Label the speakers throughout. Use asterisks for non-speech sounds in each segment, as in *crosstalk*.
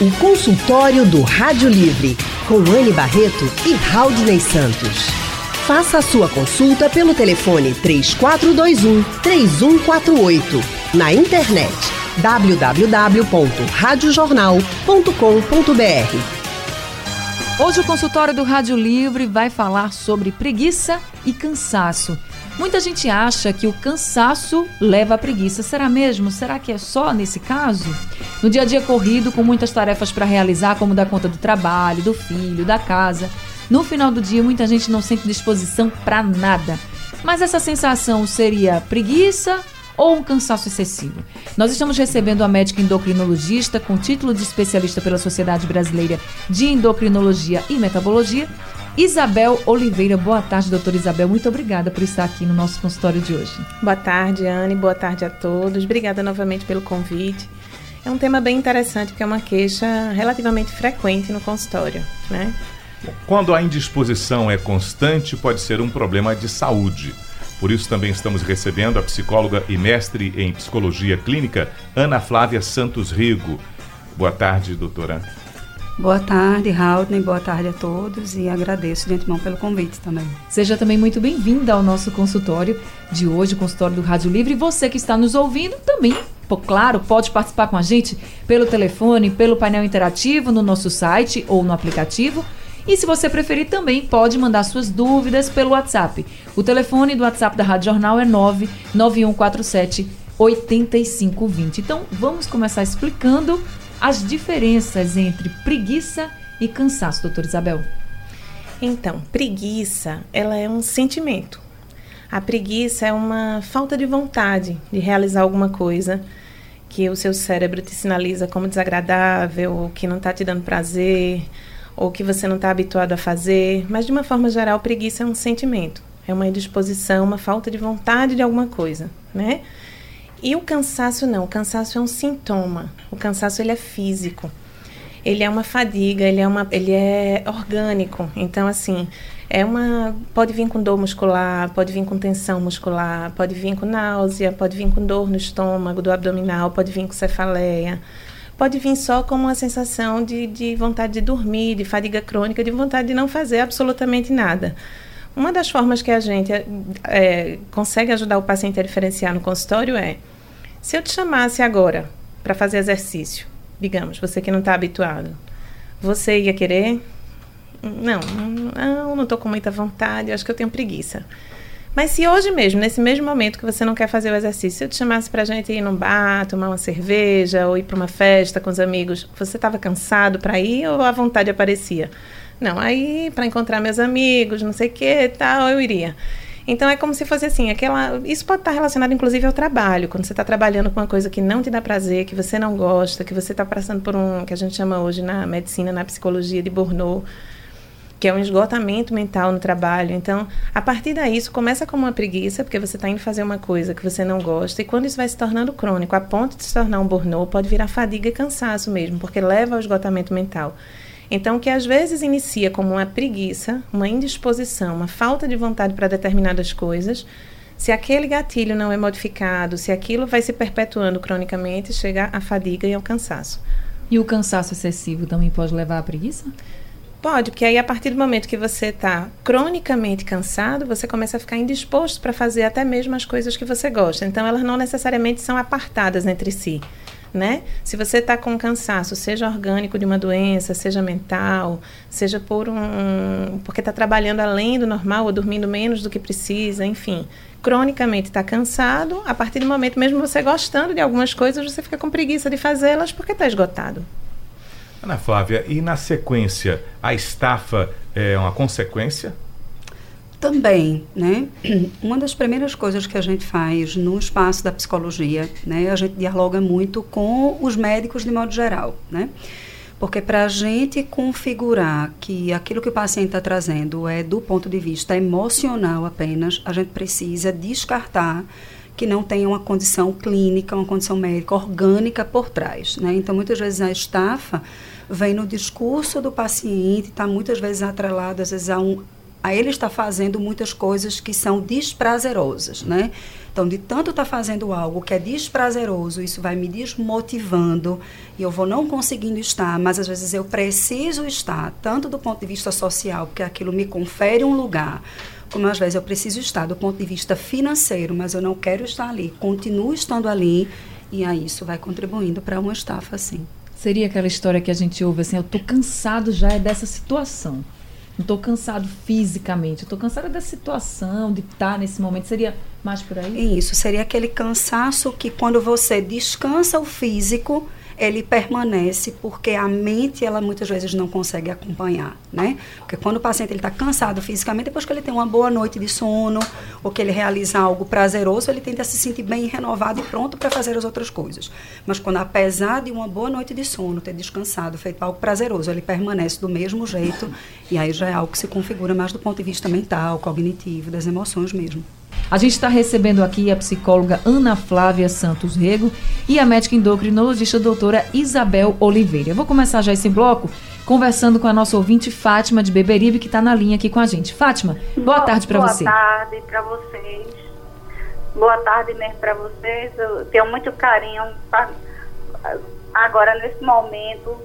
Speaker 1: O consultório do Rádio Livre, com Anne Barreto e Raudney Santos. Faça a sua consulta pelo telefone 3421 3148. Na internet www.radiojornal.com.br.
Speaker 2: Hoje o consultório do Rádio Livre vai falar sobre preguiça e cansaço. Muita gente acha que o cansaço leva à preguiça. Será mesmo? Será que é só nesse caso? No dia a dia corrido, com muitas tarefas para realizar, como dar conta do trabalho, do filho, da casa, no final do dia muita gente não sente disposição para nada. Mas essa sensação seria preguiça ou um cansaço excessivo. Nós estamos recebendo a médica endocrinologista com título de especialista pela Sociedade Brasileira de Endocrinologia e Metabologia, Isabel Oliveira. Boa tarde, doutora Isabel. Muito obrigada por estar aqui no nosso consultório de hoje.
Speaker 3: Boa tarde, Anne. Boa tarde a todos. Obrigada novamente pelo convite. É um tema bem interessante, porque é uma queixa relativamente frequente no consultório, né?
Speaker 4: Quando a indisposição é constante, pode ser um problema de saúde. Por isso também estamos recebendo a psicóloga e mestre em psicologia clínica, Ana Flávia Santos Rigo. Boa tarde, doutora.
Speaker 5: Boa tarde, Haldner. Boa tarde a todos e agradeço de antemão pelo convite também.
Speaker 2: Seja também muito bem-vinda ao nosso consultório de hoje, o consultório do Rádio Livre. E você que está nos ouvindo também, claro, pode participar com a gente pelo telefone, pelo painel interativo, no nosso site ou no aplicativo e se você preferir, também pode mandar suas dúvidas pelo WhatsApp. O telefone do WhatsApp da Rádio Jornal é 99147 8520. Então, vamos começar explicando as diferenças entre preguiça e cansaço, doutora Isabel.
Speaker 3: Então, preguiça, ela é um sentimento. A preguiça é uma falta de vontade de realizar alguma coisa que o seu cérebro te sinaliza como desagradável, que não está te dando prazer, ou que você não está habituado a fazer, mas de uma forma geral, preguiça é um sentimento, é uma indisposição, uma falta de vontade de alguma coisa, né? E o cansaço não, o cansaço é um sintoma. O cansaço ele é físico. Ele é uma fadiga, ele é uma ele é orgânico. Então assim, é uma pode vir com dor muscular, pode vir com tensão muscular, pode vir com náusea, pode vir com dor no estômago, do abdominal, pode vir com cefaleia pode vir só como uma sensação de, de vontade de dormir, de fadiga crônica, de vontade de não fazer absolutamente nada. Uma das formas que a gente é, consegue ajudar o paciente a diferenciar no consultório é: se eu te chamasse agora para fazer exercício, digamos, você que não está habituado, você ia querer? Não, não, não estou com muita vontade, acho que eu tenho preguiça. Mas se hoje mesmo, nesse mesmo momento que você não quer fazer o exercício, eu te chamasse para a gente ir num bar, tomar uma cerveja ou ir para uma festa com os amigos, você estava cansado para ir ou a vontade aparecia? Não, aí para encontrar meus amigos, não sei o que tal, eu iria. Então é como se fosse assim, aquela. Isso pode estar relacionado, inclusive, ao trabalho. Quando você está trabalhando com uma coisa que não te dá prazer, que você não gosta, que você está passando por um que a gente chama hoje na medicina, na psicologia de Burnout, que é um esgotamento mental no trabalho. Então, a partir daí, isso começa como uma preguiça, porque você está indo fazer uma coisa que você não gosta, e quando isso vai se tornando crônico, a ponto de se tornar um burnout, pode virar fadiga e cansaço mesmo, porque leva ao esgotamento mental. Então, o que às vezes inicia como uma preguiça, uma indisposição, uma falta de vontade para determinadas coisas, se aquele gatilho não é modificado, se aquilo vai se perpetuando cronicamente, chega à fadiga e ao cansaço.
Speaker 2: E o cansaço excessivo também pode levar à preguiça?
Speaker 3: Pode, porque aí a partir do momento que você está cronicamente cansado, você começa a ficar indisposto para fazer até mesmo as coisas que você gosta. Então, elas não necessariamente são apartadas entre si. Né? Se você está com cansaço, seja orgânico de uma doença, seja mental, seja por um porque está trabalhando além do normal ou dormindo menos do que precisa, enfim, cronicamente está cansado, a partir do momento mesmo você gostando de algumas coisas, você fica com preguiça de fazê-las porque está esgotado.
Speaker 4: Ana Flávia, e na sequência, a estafa é uma consequência?
Speaker 5: Também, né? *clears throat* Uma das primeiras coisas que a gente faz no espaço da psicologia, né? A gente dialoga muito com os médicos de modo geral, né? Porque para a gente configurar que aquilo que o paciente está trazendo é do ponto de vista emocional apenas, a gente precisa descartar que não tenha uma condição clínica, uma condição médica orgânica por trás. Né? Então, muitas vezes a estafa vem no discurso do paciente, está muitas vezes atrelada, às vezes, a um a ele está fazendo muitas coisas que são desprazerosas, né? Então, de tanto estar tá fazendo algo que é desprazeroso, isso vai me desmotivando e eu vou não conseguindo estar, mas às vezes eu preciso estar, tanto do ponto de vista social, porque aquilo me confere um lugar, como às vezes eu preciso estar do ponto de vista financeiro, mas eu não quero estar ali, continuo estando ali e aí isso vai contribuindo para uma estafa assim.
Speaker 2: Seria aquela história que a gente ouve assim, eu tô cansado já dessa situação. Não estou cansado fisicamente, estou cansada da situação, de estar nesse momento. Seria mais por aí?
Speaker 5: Isso, seria aquele cansaço que quando você descansa o físico, ele permanece porque a mente ela muitas vezes não consegue acompanhar, né? Porque quando o paciente está cansado fisicamente, depois que ele tem uma boa noite de sono ou que ele realiza algo prazeroso, ele tende a se sentir bem renovado e pronto para fazer as outras coisas. Mas quando apesar de uma boa noite de sono, ter descansado, feito algo prazeroso, ele permanece do mesmo jeito e aí já é algo que se configura mais do ponto de vista mental, cognitivo, das emoções mesmo.
Speaker 2: A gente está recebendo aqui a psicóloga Ana Flávia Santos Rego e a médica endocrinologista doutora Isabel Oliveira. Eu vou começar já esse bloco conversando com a nossa ouvinte Fátima de Beberibe, que está na linha aqui com a gente. Fátima, boa, boa tarde para você.
Speaker 6: Boa tarde para vocês. Boa tarde mesmo para vocês. Eu tenho muito carinho pra, agora nesse momento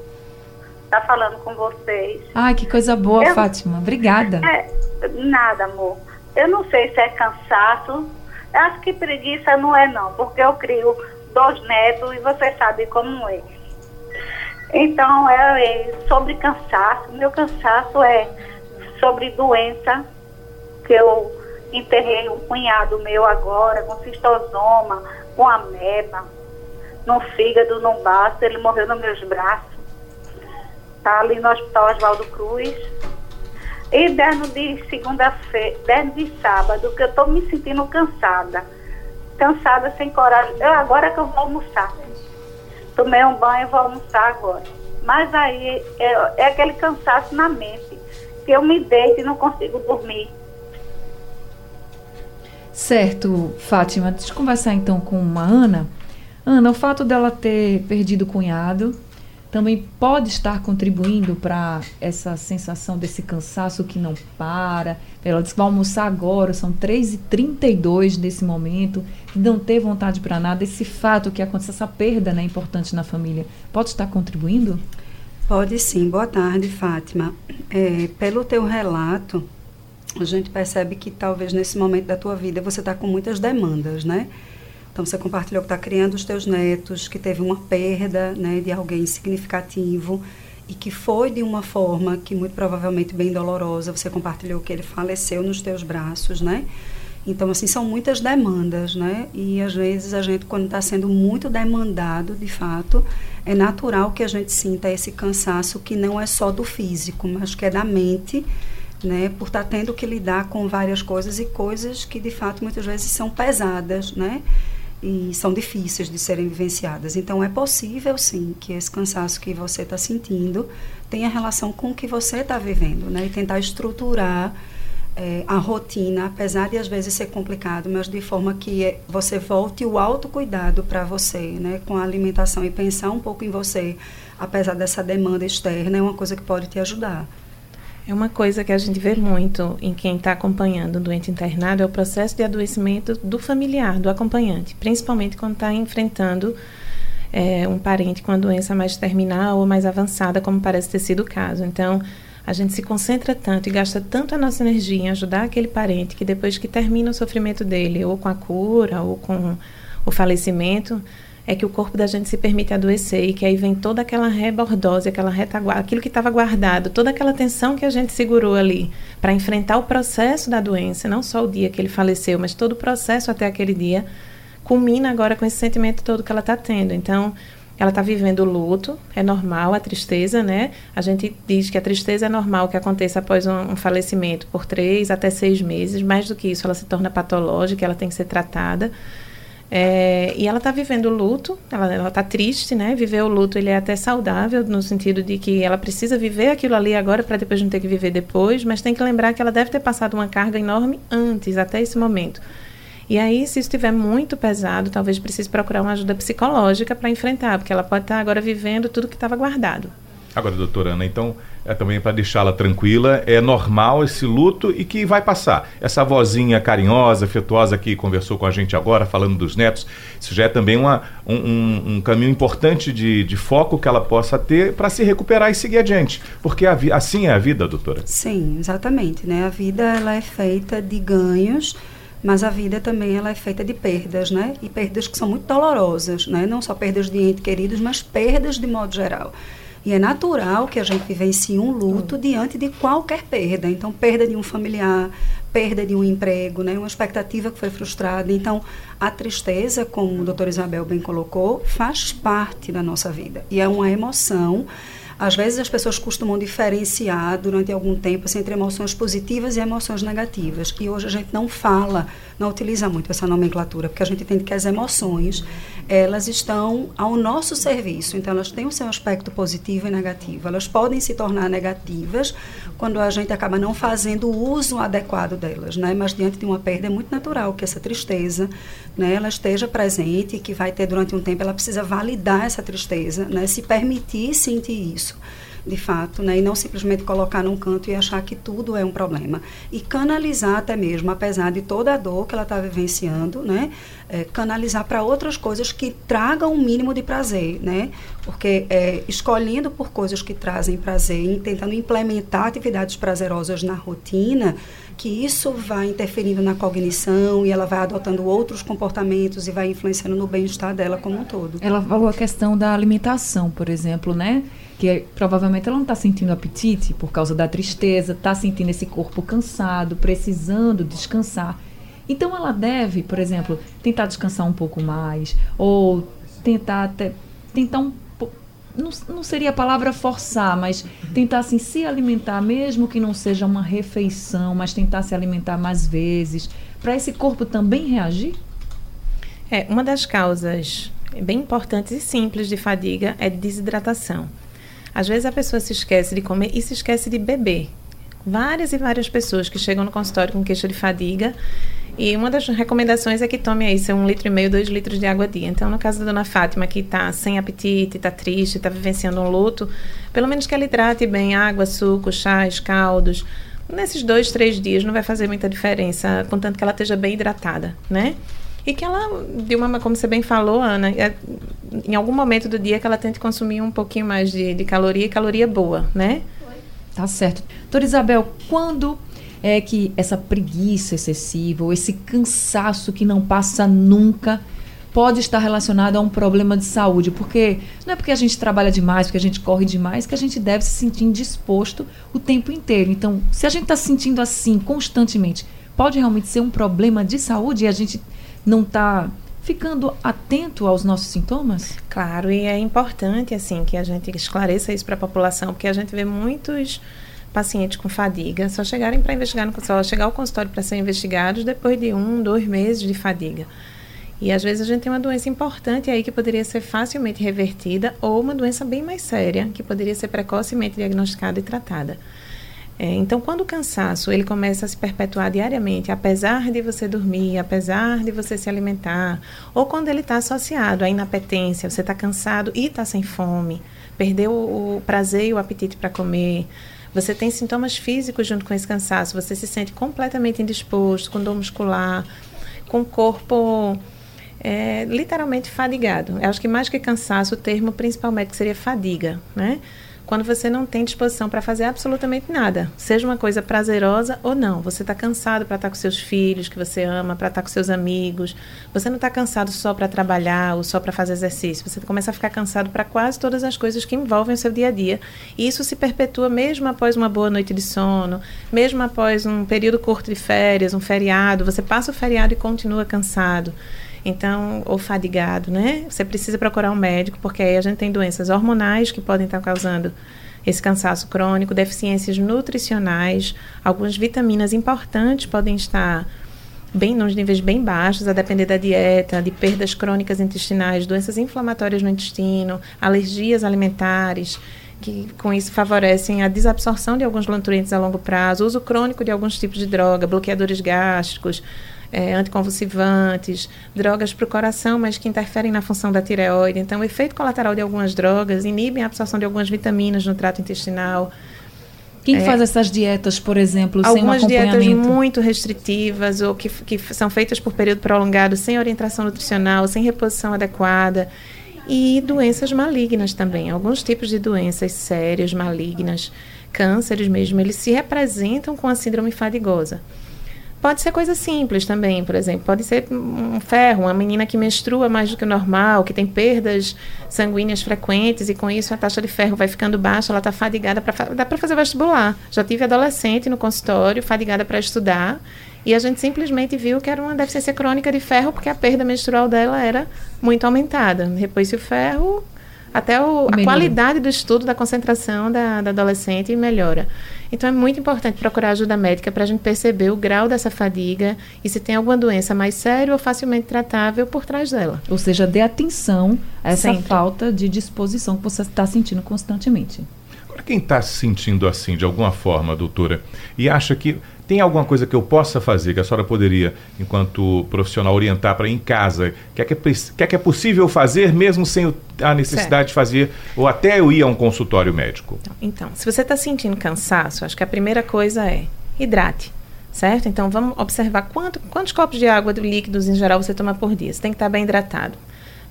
Speaker 6: tá falando com vocês.
Speaker 2: Ai, que coisa boa, Eu, Fátima. Obrigada.
Speaker 6: É, nada, amor. Eu não sei se é cansaço. Acho que preguiça não é não, porque eu crio dois netos e você sabe como é. Então, é, é sobre cansaço. Meu cansaço é sobre doença, que eu enterrei um cunhado meu agora com cistosoma, com ameba, no fígado, no baço, ele morreu nos meus braços. Tá ali no Hospital Oswaldo Cruz. E desde de segunda-feira, desde de sábado, que eu estou me sentindo cansada. Cansada, sem coragem. Eu, agora que eu vou almoçar. Tomei um banho e vou almoçar agora. Mas aí é, é aquele cansaço na mente, que eu me deito e não consigo dormir.
Speaker 2: Certo, Fátima. Deixa eu conversar então com a Ana. Ana, o fato dela ter perdido o cunhado, também pode estar contribuindo para essa sensação desse cansaço que não para. Ela disse que vai almoçar agora, são 3h32 nesse momento, e não ter vontade para nada. Esse fato que acontece, essa perda né, importante na família, pode estar contribuindo?
Speaker 5: Pode sim. Boa tarde, Fátima. É, pelo teu relato, a gente percebe que talvez nesse momento da tua vida você está com muitas demandas, né? Então, você compartilhou que está criando os teus netos, que teve uma perda né, de alguém significativo e que foi de uma forma que muito provavelmente bem dolorosa. Você compartilhou que ele faleceu nos teus braços, né? Então, assim, são muitas demandas, né? E às vezes a gente, quando está sendo muito demandado, de fato, é natural que a gente sinta esse cansaço que não é só do físico, mas que é da mente, né? Por estar tá tendo que lidar com várias coisas e coisas que, de fato, muitas vezes são pesadas, né? E são difíceis de serem vivenciadas. Então, é possível, sim, que esse cansaço que você está sentindo tenha relação com o que você está vivendo, né? E tentar estruturar é, a rotina, apesar de às vezes ser complicado, mas de forma que é, você volte o autocuidado para você, né? Com a alimentação e pensar um pouco em você, apesar dessa demanda externa, é uma coisa que pode te ajudar.
Speaker 3: É uma coisa que a gente vê muito em quem está acompanhando o doente internado é o processo de adoecimento do familiar, do acompanhante, principalmente quando está enfrentando é, um parente com a doença mais terminal ou mais avançada, como parece ter sido o caso. Então, a gente se concentra tanto e gasta tanto a nossa energia em ajudar aquele parente que depois que termina o sofrimento dele, ou com a cura, ou com o falecimento, é que o corpo da gente se permite adoecer e que aí vem toda aquela rebordose, aquela retaguarda, aquilo que estava guardado, toda aquela tensão que a gente segurou ali para enfrentar o processo da doença, não só o dia que ele faleceu, mas todo o processo até aquele dia, culmina agora com esse sentimento todo que ela está tendo. Então, ela está vivendo o luto, é normal a tristeza, né? A gente diz que a tristeza é normal que aconteça após um, um falecimento por três até seis meses. Mais do que isso, ela se torna patológica, ela tem que ser tratada. É, e ela está vivendo o luto, ela está triste, né? Viver o luto ele é até saudável, no sentido de que ela precisa viver aquilo ali agora para depois não ter que viver depois, mas tem que lembrar que ela deve ter passado uma carga enorme antes, até esse momento. E aí, se estiver muito pesado, talvez precise procurar uma ajuda psicológica para enfrentar, porque ela pode estar tá agora vivendo tudo que estava guardado.
Speaker 4: Agora, doutora Ana, então, é também para deixá-la tranquila, é normal esse luto e que vai passar. Essa vozinha carinhosa, afetuosa que conversou com a gente agora, falando dos netos, isso já é também uma, um, um, caminho importante de, de, foco que ela possa ter para se recuperar e seguir adiante. Porque a, assim é a vida, doutora?
Speaker 5: Sim, exatamente. Né? A vida ela é feita de ganhos mas a vida também ela é feita de perdas, né? E perdas que são muito dolorosas, né? Não só perdas de entes queridos, mas perdas de modo geral. E é natural que a gente vivencie um luto diante de qualquer perda. Então, perda de um familiar, perda de um emprego, né? uma expectativa que foi frustrada. Então, a tristeza, como o doutor Isabel bem colocou, faz parte da nossa vida. E é uma emoção às vezes as pessoas costumam diferenciar durante algum tempo assim, entre emoções positivas e emoções negativas. E hoje a gente não fala, não utiliza muito essa nomenclatura, porque a gente entende que as emoções, elas estão ao nosso serviço. Então elas têm o seu aspecto positivo e negativo. Elas podem se tornar negativas quando a gente acaba não fazendo o uso adequado delas, né? Mas diante de uma perda é muito natural que essa tristeza, né, ela esteja presente e que vai ter durante um tempo, ela precisa validar essa tristeza, né? Se permitir sentir isso isso, de fato, né? E não simplesmente colocar num canto e achar que tudo é um problema. E canalizar até mesmo, apesar de toda a dor que ela está vivenciando, né? É, canalizar para outras coisas que tragam um mínimo de prazer, né? Porque é, escolhendo por coisas que trazem prazer e tentando implementar atividades prazerosas na rotina, que isso vai interferindo na cognição e ela vai adotando outros comportamentos e vai influenciando no bem-estar dela como um todo.
Speaker 2: Ela falou a questão da alimentação, por exemplo, né? Que provavelmente ela não está sentindo apetite por causa da tristeza, está sentindo esse corpo cansado, precisando descansar. Então ela deve, por exemplo, tentar descansar um pouco mais ou tentar até tentar um não, não seria a palavra forçar, mas tentar assim se alimentar mesmo que não seja uma refeição, mas tentar se alimentar mais vezes para esse corpo também reagir?
Speaker 3: É, uma das causas bem importantes e simples de fadiga é desidratação. Às vezes a pessoa se esquece de comer e se esquece de beber. Várias e várias pessoas que chegam no consultório com queixa de fadiga e uma das recomendações é que tome aí seu um litro e meio, dois litros de água a dia. Então, no caso da dona Fátima, que está sem apetite, está triste, está vivenciando um luto, pelo menos que ela hidrate bem água, suco, chás, caldos. Nesses dois, três dias não vai fazer muita diferença, contanto que ela esteja bem hidratada, né? E que ela, de uma, como você bem falou, Ana, é, em algum momento do dia que ela tente consumir um pouquinho mais de, de caloria caloria boa, né?
Speaker 2: Tá certo. Doutora Isabel, quando é que essa preguiça excessiva ou esse cansaço que não passa nunca pode estar relacionado a um problema de saúde, porque não é porque a gente trabalha demais, porque a gente corre demais, que a gente deve se sentir indisposto o tempo inteiro. Então, se a gente está se sentindo assim constantemente, pode realmente ser um problema de saúde e a gente não está ficando atento aos nossos sintomas?
Speaker 3: Claro, e é importante assim que a gente esclareça isso para a população, porque a gente vê muitos pacientes com fadiga só chegarem para investigar, só chegar ao consultório para ser investigados depois de um, dois meses de fadiga. E às vezes a gente tem uma doença importante aí que poderia ser facilmente revertida ou uma doença bem mais séria que poderia ser precocemente diagnosticada e tratada. É, então, quando o cansaço ele começa a se perpetuar diariamente, apesar de você dormir, apesar de você se alimentar, ou quando ele está associado à inapetência, você está cansado e está sem fome, perdeu o, prazer e o apetite para comer, você tem sintomas físicos junto com esse cansaço, você se sente completamente indisposto, com dor muscular, com o corpo é, literalmente fadigado. Eu acho que mais que cansaço, o termo principalmente seria fadiga, né? Quando você não tem disposição para fazer absolutamente nada, seja uma coisa prazerosa ou não. Você está cansado para estar tá com seus filhos que você ama, para estar tá com seus amigos. Você não está cansado só para trabalhar ou só para fazer exercício. Você começa a ficar cansado para quase todas as coisas que envolvem o seu dia a dia. E isso se perpetua mesmo após uma boa noite de sono, mesmo após um período curto de férias, um feriado. Você passa o feriado e continua cansado. Então, ou fadigado, né? Você precisa procurar um médico, porque aí a gente tem doenças hormonais que podem estar causando esse cansaço crônico, deficiências nutricionais, algumas vitaminas importantes podem estar bem nos níveis bem baixos, a depender da dieta, de perdas crônicas intestinais, doenças inflamatórias no intestino, alergias alimentares, que com isso favorecem a desabsorção de alguns nutrientes a longo prazo, uso crônico de alguns tipos de droga, bloqueadores gástricos, é, anticonvulsivantes, drogas para o coração, mas que interferem na função da tireoide. Então, o efeito colateral de algumas drogas inibem a absorção de algumas vitaminas no trato intestinal.
Speaker 2: Quem é, faz essas dietas, por exemplo,
Speaker 3: sem
Speaker 2: um
Speaker 3: Algumas dietas muito restritivas ou que, que são feitas por período prolongado, sem orientação nutricional, sem reposição adequada. E doenças malignas também. Alguns tipos de doenças sérias, malignas, cânceres mesmo, eles se representam com a síndrome fadigosa. Pode ser coisa simples também, por exemplo, pode ser um ferro, uma menina que menstrua mais do que o normal, que tem perdas sanguíneas frequentes e com isso a taxa de ferro vai ficando baixa, ela está fadigada para dá para fazer vestibular. Já tive adolescente no consultório, fadigada para estudar, e a gente simplesmente viu que era uma deficiência crônica de ferro porque a perda menstrual dela era muito aumentada. Repôs o ferro, até o, a qualidade do estudo da concentração da, da, adolescente melhora. Então é muito importante procurar ajuda médica para a gente perceber o grau dessa fadiga e se tem alguma doença mais séria ou facilmente tratável por trás dela.
Speaker 2: Ou seja, dê atenção a essa Sempre. falta de disposição que você está sentindo constantemente.
Speaker 4: Agora, quem está se sentindo assim de alguma forma, doutora, e acha que tem alguma coisa que eu possa fazer, que a senhora poderia, enquanto profissional, orientar para em casa? Que é que, é, que é que é possível fazer mesmo sem a necessidade certo. de fazer, ou até eu ir a um consultório médico?
Speaker 3: Então, se você está sentindo cansaço, acho que a primeira coisa é hidrate. Certo? Então vamos observar quanto, quantos copos de água líquidos em geral você toma por dia. Você tem que estar bem hidratado.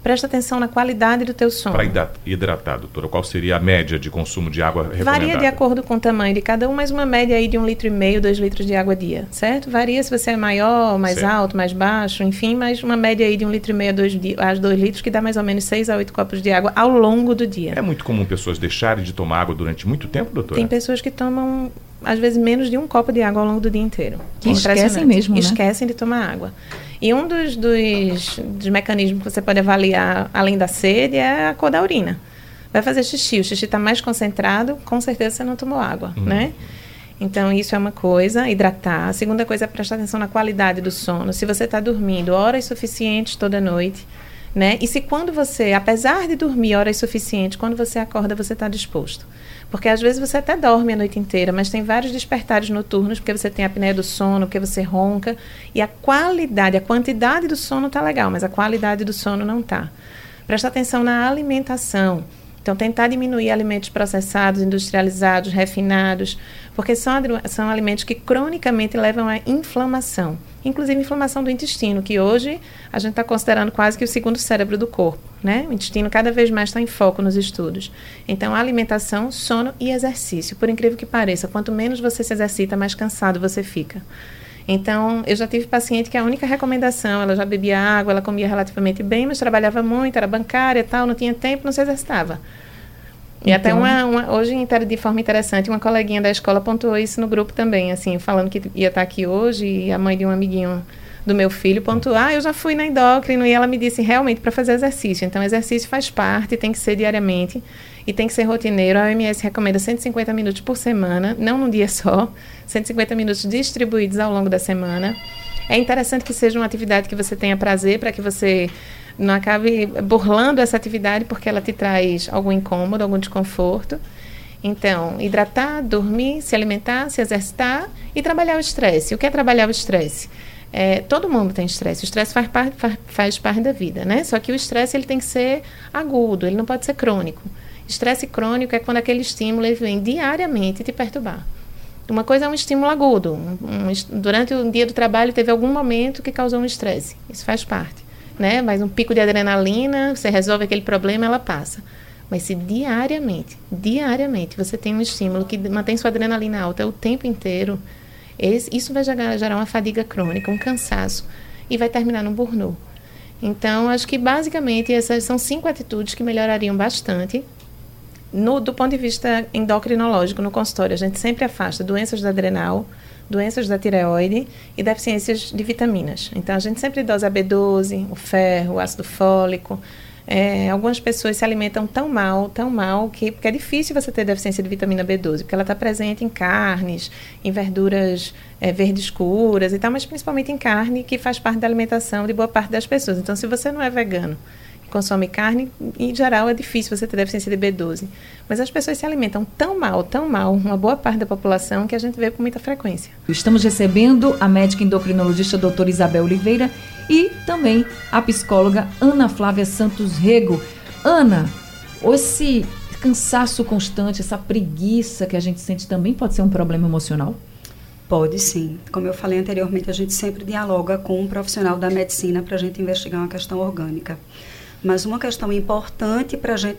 Speaker 3: Presta atenção na qualidade do teu sono.
Speaker 4: Para hidratar, doutora, qual seria a média de consumo de água recomendada?
Speaker 3: Varia de acordo com o tamanho de cada um, mas uma média aí de um litro e meio, dois litros de água dia, certo? Varia se você é maior, mais certo. alto, mais baixo, enfim, mas uma média aí de um litro e meio a dois, a dois litros, que dá mais ou menos seis a oito copos de água ao longo do dia.
Speaker 4: É muito comum pessoas deixarem de tomar água durante muito tempo, doutora?
Speaker 3: Tem pessoas que tomam às vezes menos de um copo de água ao longo do dia inteiro.
Speaker 2: Que esquecem mesmo, né?
Speaker 3: Esquecem de tomar água. E um dos, dos, dos, mecanismos que você pode avaliar, além da sede, é a cor da urina. Vai fazer xixi, o xixi está mais concentrado, com certeza você não tomou água, uhum. né? Então, isso é uma coisa, hidratar. A segunda coisa é prestar atenção na qualidade do sono. Se você está dormindo horas suficientes toda noite, né? E se quando você, apesar de dormir horas suficientes, quando você acorda, você está disposto. Porque às vezes você até dorme a noite inteira, mas tem vários despertares noturnos, porque você tem a apneia do sono, porque você ronca. E a qualidade, a quantidade do sono está legal, mas a qualidade do sono não está. Presta atenção na alimentação. Então, tentar diminuir alimentos processados, industrializados, refinados, porque são, são alimentos que cronicamente levam à inflamação, inclusive inflamação do intestino, que hoje a gente está considerando quase que o segundo cérebro do corpo. Né? O intestino cada vez mais está em foco nos estudos. Então, alimentação, sono e exercício. Por incrível que pareça, quanto menos você se exercita, mais cansado você fica. Então, eu já tive paciente que a única recomendação, ela já bebia água, ela comia relativamente bem, mas trabalhava muito, era bancária e tal, não tinha tempo, não se exercitava. E então... até uma, uma, hoje, de forma interessante, uma coleguinha da escola pontuou isso no grupo também, assim, falando que ia estar aqui hoje e a mãe de um amiguinho do meu filho pontuou, ah, eu já fui na endócrino e ela me disse realmente para fazer exercício. Então, exercício faz parte, tem que ser diariamente e tem que ser rotineiro. A OMS recomenda 150 minutos por semana, não num dia só, 150 minutos distribuídos ao longo da semana. É interessante que seja uma atividade que você tenha prazer, para que você não acabe burlando essa atividade, porque ela te traz algum incômodo, algum desconforto. Então, hidratar, dormir, se alimentar, se exercitar e trabalhar o estresse. O que é trabalhar o estresse? É, todo mundo tem estresse. O estresse faz parte, faz, parte da vida, né? Só que o estresse ele tem que ser agudo, ele não pode ser crônico. Estresse crônico é quando aquele estímulo vem diariamente te perturbar. Uma coisa é um estímulo agudo. Um, um, durante o dia do trabalho teve algum momento que causou um estresse. Isso faz parte. Né? Mas um pico de adrenalina, você resolve aquele problema, ela passa. Mas se diariamente, diariamente, você tem um estímulo que mantém sua adrenalina alta o tempo inteiro, isso vai gerar, uma fadiga crônica, um cansaço, e vai terminar no burnout. Então, acho que basicamente essas são cinco atitudes que melhorariam bastante no, do ponto de vista endocrinológico, no consultório, a gente sempre afasta doenças da adrenal, doenças da tireoide e deficiências de vitaminas. Então, a gente sempre dosa a B12, o ferro, o ácido fólico. É, algumas pessoas se alimentam tão mal, tão mal, que, que é difícil você ter deficiência de vitamina B12, porque ela está presente em carnes, em verduras é, verdes escuras e tal, mas principalmente em carne, que faz parte da alimentação de boa parte das pessoas. Então, se você não é vegano, consome carne, em geral é difícil você ter deficiência de B12. Mas as pessoas se alimentam tão mal, tão mal, uma boa parte da população, que a gente vê com muita frequência.
Speaker 2: Estamos recebendo a médica endocrinologista doutora Isabel Oliveira e também a psicóloga Ana Flávia Santos Rego. Ana, esse cansaço constante, essa preguiça que a gente sente também pode ser um problema emocional?
Speaker 5: Pode sim. Como eu falei anteriormente, a gente sempre dialoga com um profissional da medicina para a gente investigar uma questão orgânica. Mas uma questão importante para a gente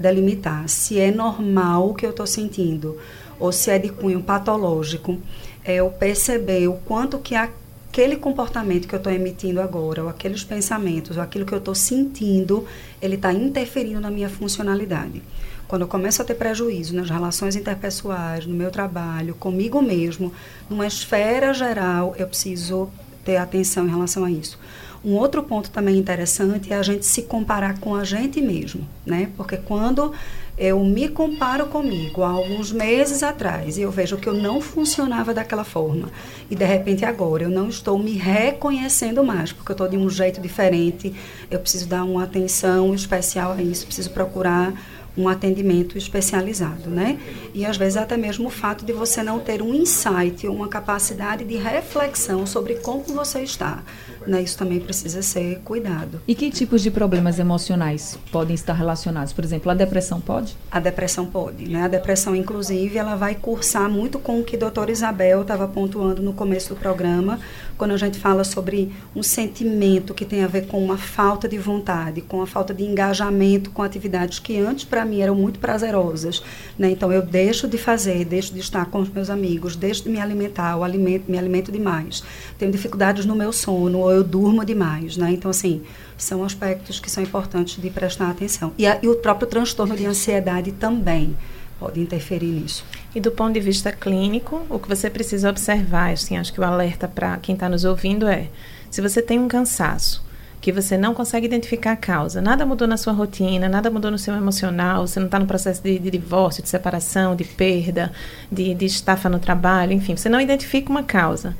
Speaker 5: delimitar se é normal o que eu estou sentindo ou se é de cunho patológico, é eu perceber o quanto que aquele comportamento que eu estou emitindo agora, ou aqueles pensamentos, ou aquilo que eu estou sentindo, ele está interferindo na minha funcionalidade. Quando eu começo a ter prejuízo nas relações interpessoais, no meu trabalho, comigo mesmo, numa esfera geral, eu preciso ter atenção em relação a isso. Um outro ponto também interessante é a gente se comparar com a gente mesmo, né? Porque quando eu me comparo comigo há alguns meses atrás e eu vejo que eu não funcionava daquela forma e de repente agora eu não estou me reconhecendo mais porque eu estou de um jeito diferente, eu preciso dar uma atenção especial a isso, preciso procurar um atendimento especializado, né? E às vezes até mesmo o fato de você não ter um insight, uma capacidade de reflexão sobre como você está, né? Isso também precisa ser cuidado.
Speaker 2: E que tipos de problemas emocionais podem estar relacionados? Por exemplo, a depressão pode?
Speaker 5: A depressão pode, né? A depressão, inclusive, ela vai cursar muito com o que a doutora Isabel estava pontuando no começo do programa, quando a gente fala sobre um sentimento que tem a ver com uma falta de vontade, com a falta de engajamento com atividades que antes para mim eram muito prazerosas, né? Então eu deixo de fazer, deixo de estar com os meus amigos, deixo de me alimentar, o alimento, me alimento demais. Tenho dificuldades no meu sono ou eu durmo demais, né? Então assim, são aspectos que são importantes de prestar atenção. E, a, e o próprio transtorno de ansiedade também pode interferir nisso.
Speaker 3: E do ponto de vista clínico, o que você precisa observar, assim, acho que o alerta para quem está nos ouvindo é, se você tem um cansaço, que você não consegue identificar a causa, nada mudou na sua rotina, nada mudou no seu emocional, você não está no processo de, de, divórcio, de separação, de perda, de, de estafa no trabalho, enfim, você não identifica uma causa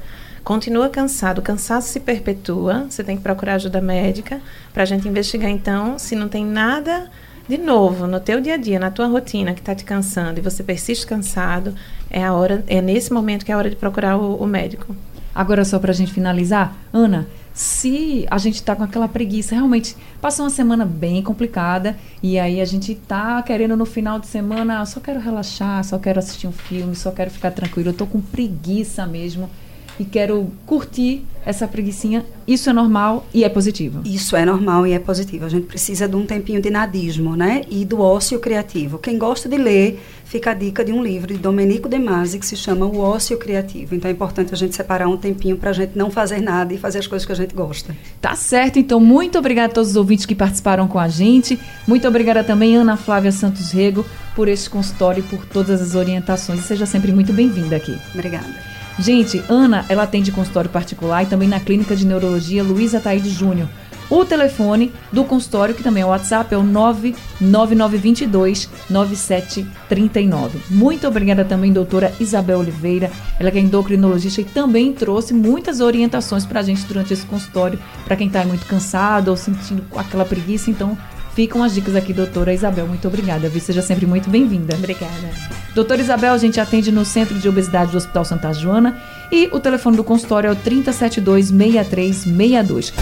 Speaker 3: continua cansado, o cansaço se perpetua, você tem que procurar ajuda médica para a gente investigar então se não tem nada de novo no teu dia a dia, na tua rotina que está te cansando e você persiste cansado, é a hora, é nesse momento que é a hora de procurar o, o médico.
Speaker 2: Agora só para a gente finalizar, Ana, se a gente está com aquela preguiça, realmente passou uma semana bem complicada e aí a gente está querendo no final de semana, ah, só quero relaxar, só quero assistir um filme, só quero ficar tranquilo, eu estou com preguiça mesmo e quero curtir essa preguiçinha, isso é normal e é positivo.
Speaker 5: Isso é normal e é positivo. A gente precisa de um tempinho de nadismo, né? E do ócio criativo. Quem gosta de ler, fica a dica de um livro de Domenico De Masi que se chama O Ócio Criativo. Então é importante a gente separar um tempinho para a gente não fazer nada e fazer as coisas que a gente gosta.
Speaker 2: Tá certo. Então muito obrigada a todos os ouvintes que participaram com a gente. Muito obrigada também Ana Flávia Santos Rego por este consultório e por todas as orientações. Seja sempre muito bem-vinda aqui.
Speaker 5: Obrigada.
Speaker 2: Gente, Ana, ela atende consultório particular e também na clínica de neurologia Luísa Taide Júnior. O telefone do consultório, que também é o WhatsApp, é o 99922 9739. Muito obrigada também, doutora Isabel Oliveira. Ela que é endocrinologista e também trouxe muitas orientações para a gente durante esse consultório, para quem está muito cansado ou sentindo aquela preguiça. Então, Ficam as dicas aqui, doutora Isabel. Muito obrigada, Vi. Seja sempre muito bem-vinda.
Speaker 3: Obrigada.
Speaker 2: Doutora Isabel, a gente atende no Centro de Obesidade do Hospital Santa Joana e o telefone do consultório é o 3072-6362.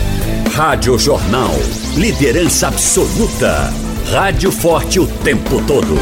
Speaker 7: Rádio Jornal. Liderança absoluta. Rádio forte o tempo todo.